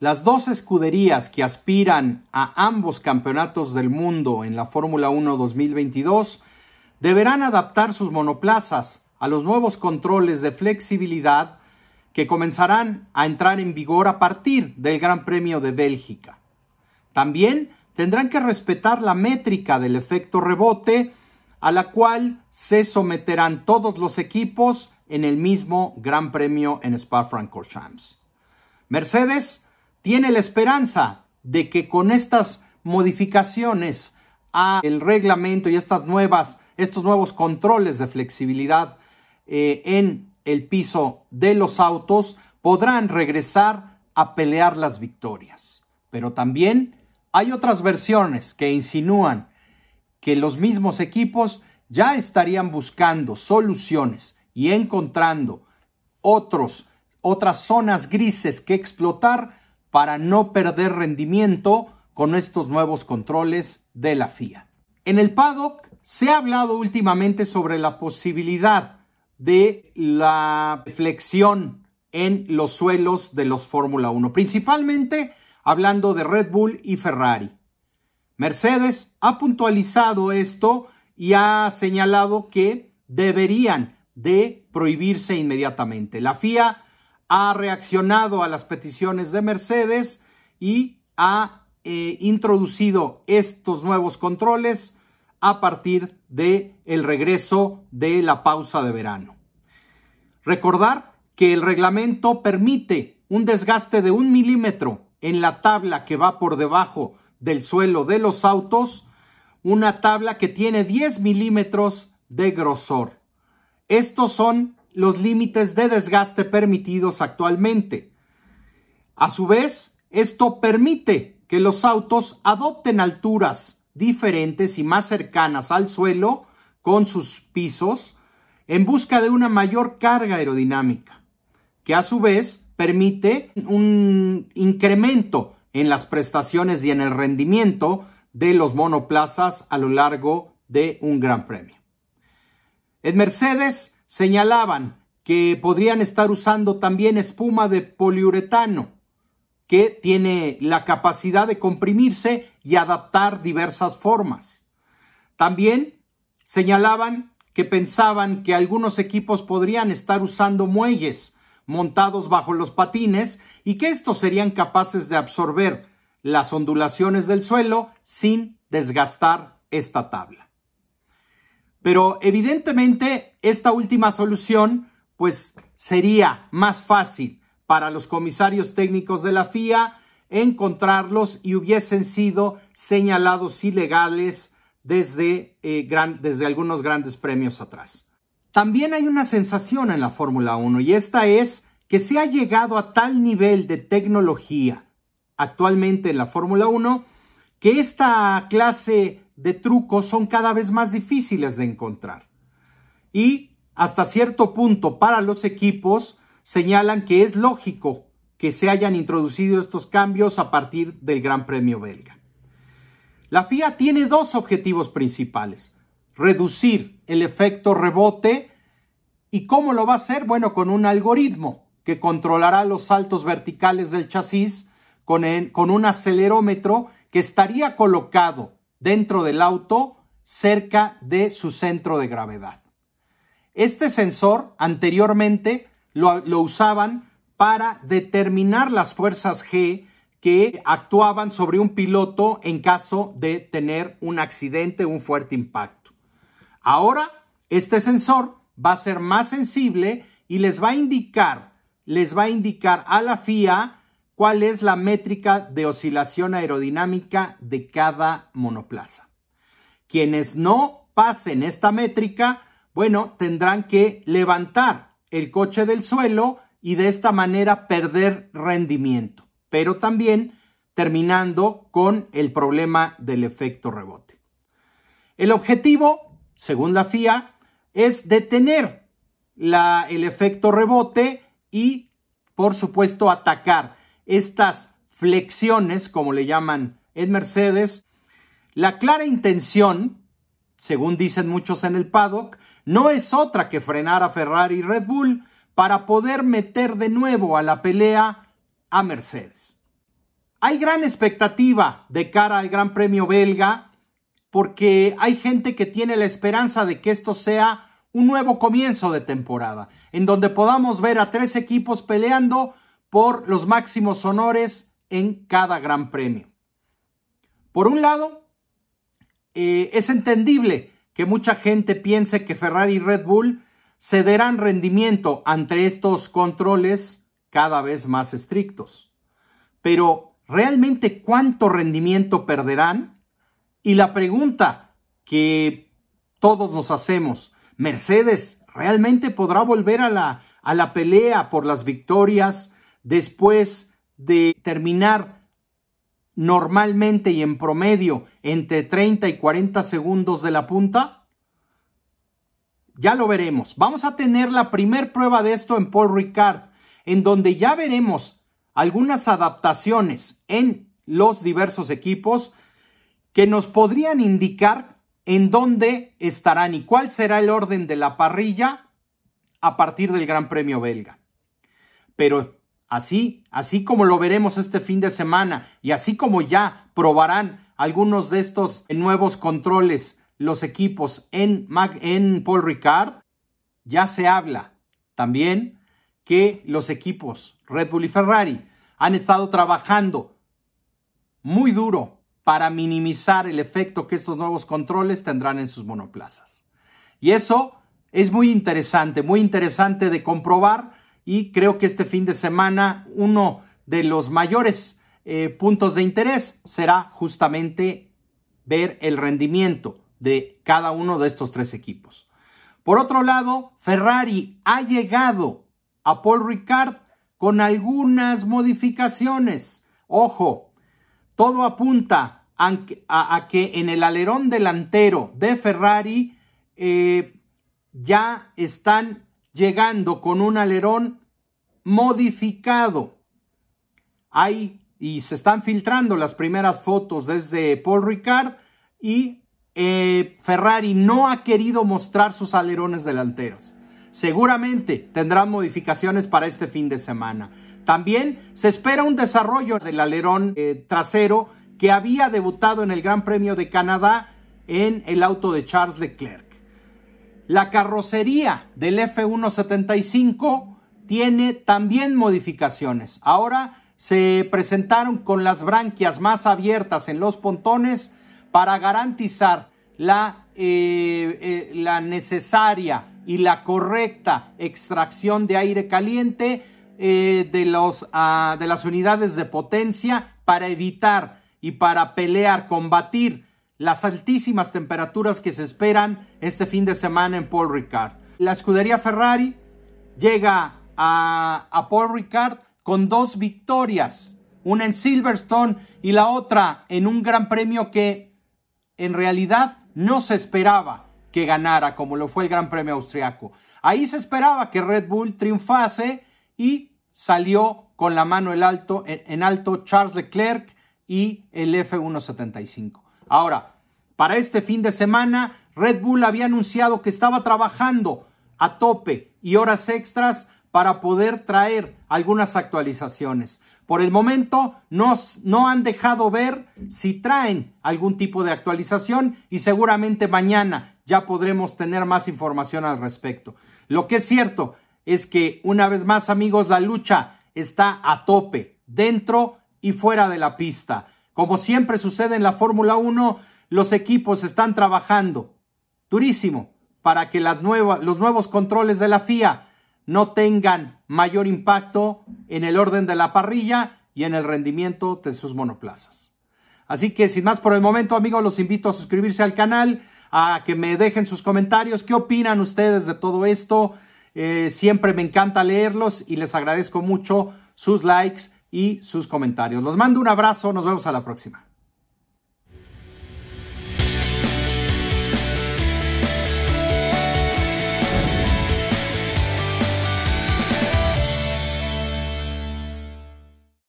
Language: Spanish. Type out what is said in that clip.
Las dos escuderías que aspiran a ambos campeonatos del mundo en la Fórmula 1 2022 deberán adaptar sus monoplazas a los nuevos controles de flexibilidad que comenzarán a entrar en vigor a partir del Gran Premio de Bélgica. También tendrán que respetar la métrica del efecto rebote a la cual se someterán todos los equipos en el mismo Gran Premio en Spa-Francorchamps. Mercedes tiene la esperanza de que con estas modificaciones al reglamento y estas nuevas, estos nuevos controles de flexibilidad eh, en el piso de los autos podrán regresar a pelear las victorias. Pero también hay otras versiones que insinúan que los mismos equipos ya estarían buscando soluciones y encontrando otros, otras zonas grises que explotar para no perder rendimiento con estos nuevos controles de la FIA. En el paddock se ha hablado últimamente sobre la posibilidad de la flexión en los suelos de los Fórmula 1, principalmente hablando de Red Bull y Ferrari. Mercedes ha puntualizado esto y ha señalado que deberían de prohibirse inmediatamente. La FIA ha reaccionado a las peticiones de Mercedes y ha eh, introducido estos nuevos controles a partir de el regreso de la pausa de verano. Recordar que el reglamento permite un desgaste de un milímetro en la tabla que va por debajo del suelo de los autos, una tabla que tiene 10 milímetros de grosor. Estos son los límites de desgaste permitidos actualmente. A su vez, esto permite que los autos adopten alturas diferentes y más cercanas al suelo con sus pisos en busca de una mayor carga aerodinámica, que a su vez permite un incremento en las prestaciones y en el rendimiento de los monoplazas a lo largo de un gran premio. En Mercedes señalaban que podrían estar usando también espuma de poliuretano, que tiene la capacidad de comprimirse y adaptar diversas formas. También señalaban que pensaban que algunos equipos podrían estar usando muelles montados bajo los patines y que estos serían capaces de absorber las ondulaciones del suelo sin desgastar esta tabla. Pero evidentemente esta última solución pues sería más fácil para los comisarios técnicos de la FIA encontrarlos y hubiesen sido señalados ilegales desde, eh, desde algunos grandes premios atrás. También hay una sensación en la Fórmula 1 y esta es que se ha llegado a tal nivel de tecnología actualmente en la Fórmula 1 que esta clase de trucos son cada vez más difíciles de encontrar. Y hasta cierto punto para los equipos señalan que es lógico que se hayan introducido estos cambios a partir del Gran Premio belga. La FIA tiene dos objetivos principales reducir el efecto rebote. ¿Y cómo lo va a hacer? Bueno, con un algoritmo que controlará los saltos verticales del chasis con, con un acelerómetro que estaría colocado dentro del auto cerca de su centro de gravedad. Este sensor anteriormente lo, usaban para determinar las fuerzas G que actuaban sobre un piloto en caso de tener un accidente, un fuerte impacto. Ahora, este sensor va a ser más sensible y les va a indicar, les va a indicar a la FIA cuál es la métrica de oscilación aerodinámica de cada monoplaza. Quienes no pasen esta métrica, bueno, tendrán que levantar el coche del suelo y de esta manera perder rendimiento, pero también terminando con el problema del efecto rebote. El objetivo según la FIA, es detener el efecto rebote y, por supuesto, atacar estas flexiones, como le llaman en Mercedes. La clara intención, según dicen muchos en el paddock, no es otra que frenar a Ferrari y Red Bull para poder meter de nuevo a la pelea a Mercedes. Hay gran expectativa de cara al Gran Premio belga porque hay gente que tiene la esperanza de que esto sea un nuevo comienzo de temporada, en donde podamos ver a tres equipos peleando por los máximos honores en cada Gran Premio. Por un lado, eh, es entendible que mucha gente piense que Ferrari y Red Bull cederán rendimiento ante estos controles cada vez más estrictos. Pero, ¿realmente cuánto rendimiento perderán? Y la pregunta que todos nos hacemos, ¿Mercedes realmente podrá volver a la, a la pelea por las victorias después de terminar normalmente y en promedio entre 30 y 40 segundos de la punta? Ya lo veremos. Vamos a tener la primer prueba de esto en Paul Ricard, en donde ya veremos algunas adaptaciones en los diversos equipos que nos podrían indicar en dónde estarán y cuál será el orden de la parrilla a partir del Gran Premio belga. Pero Así, así como lo veremos este fin de semana y así como ya probarán algunos de estos nuevos controles los equipos en, en Paul Ricard, ya se habla también que los equipos Red Bull y Ferrari han estado trabajando muy duro para minimizar el efecto que estos nuevos controles tendrán en sus monoplazas. Y eso es muy interesante, muy interesante de comprobar y creo que este fin de semana uno de los mayores eh, puntos de interés será justamente ver el rendimiento de cada uno de estos tres equipos. Por otro lado, Ferrari ha llegado a Paul Ricard con algunas modificaciones. Ojo, todo apunta a, que en el alerón delantero de Ferrari eh, ya están llegando con un alerón modificado. Hay y se están filtrando las primeras fotos desde Paul Ricard y eh, Ferrari no ha querido mostrar sus alerones delanteros. Seguramente tendrán modificaciones para este fin de semana. También se espera un desarrollo del alerón eh, trasero que había debutado en el Gran Premio de Canadá en el auto de Charles Leclerc. La carrocería del F175 tiene también modificaciones. Ahora se presentaron con las branquias más abiertas en los pontones para garantizar la, eh, eh, la necesaria y la correcta extracción de aire caliente eh, de, los, ah, de las unidades de potencia para evitar y para pelear, combatir las altísimas temperaturas que se esperan este fin de semana en Paul Ricard. La escudería Ferrari llega a, Paul Ricard con dos victorias, una en Silverstone y la otra en un gran premio que en realidad no se esperaba que ganara como lo fue el Gran Premio Austriaco. Ahí se esperaba que Red Bull triunfase y salió con la mano en alto, en alto Charles Leclerc y el F175. Ahora, para este fin de semana, Red Bull había anunciado que estaba trabajando a tope y horas extras para poder traer algunas actualizaciones. Por el momento nos, no han dejado ver si traen algún tipo de actualización y seguramente mañana ya podremos tener más información al respecto. Lo que es cierto es que una vez más amigos la lucha está a tope, dentro y fuera de la pista. Como siempre sucede en la Fórmula 1, los equipos están trabajando durísimo para que las los nuevos controles de la FIA no tengan mayor impacto en el orden de la parrilla y en el rendimiento de sus monoplazas. Así que sin más por el momento amigos, los invito a suscribirse al canal, a que me dejen sus comentarios, qué opinan ustedes de todo esto. Eh, siempre me encanta leerlos y les agradezco mucho sus likes y sus comentarios. Los mando un abrazo, nos vemos a la próxima.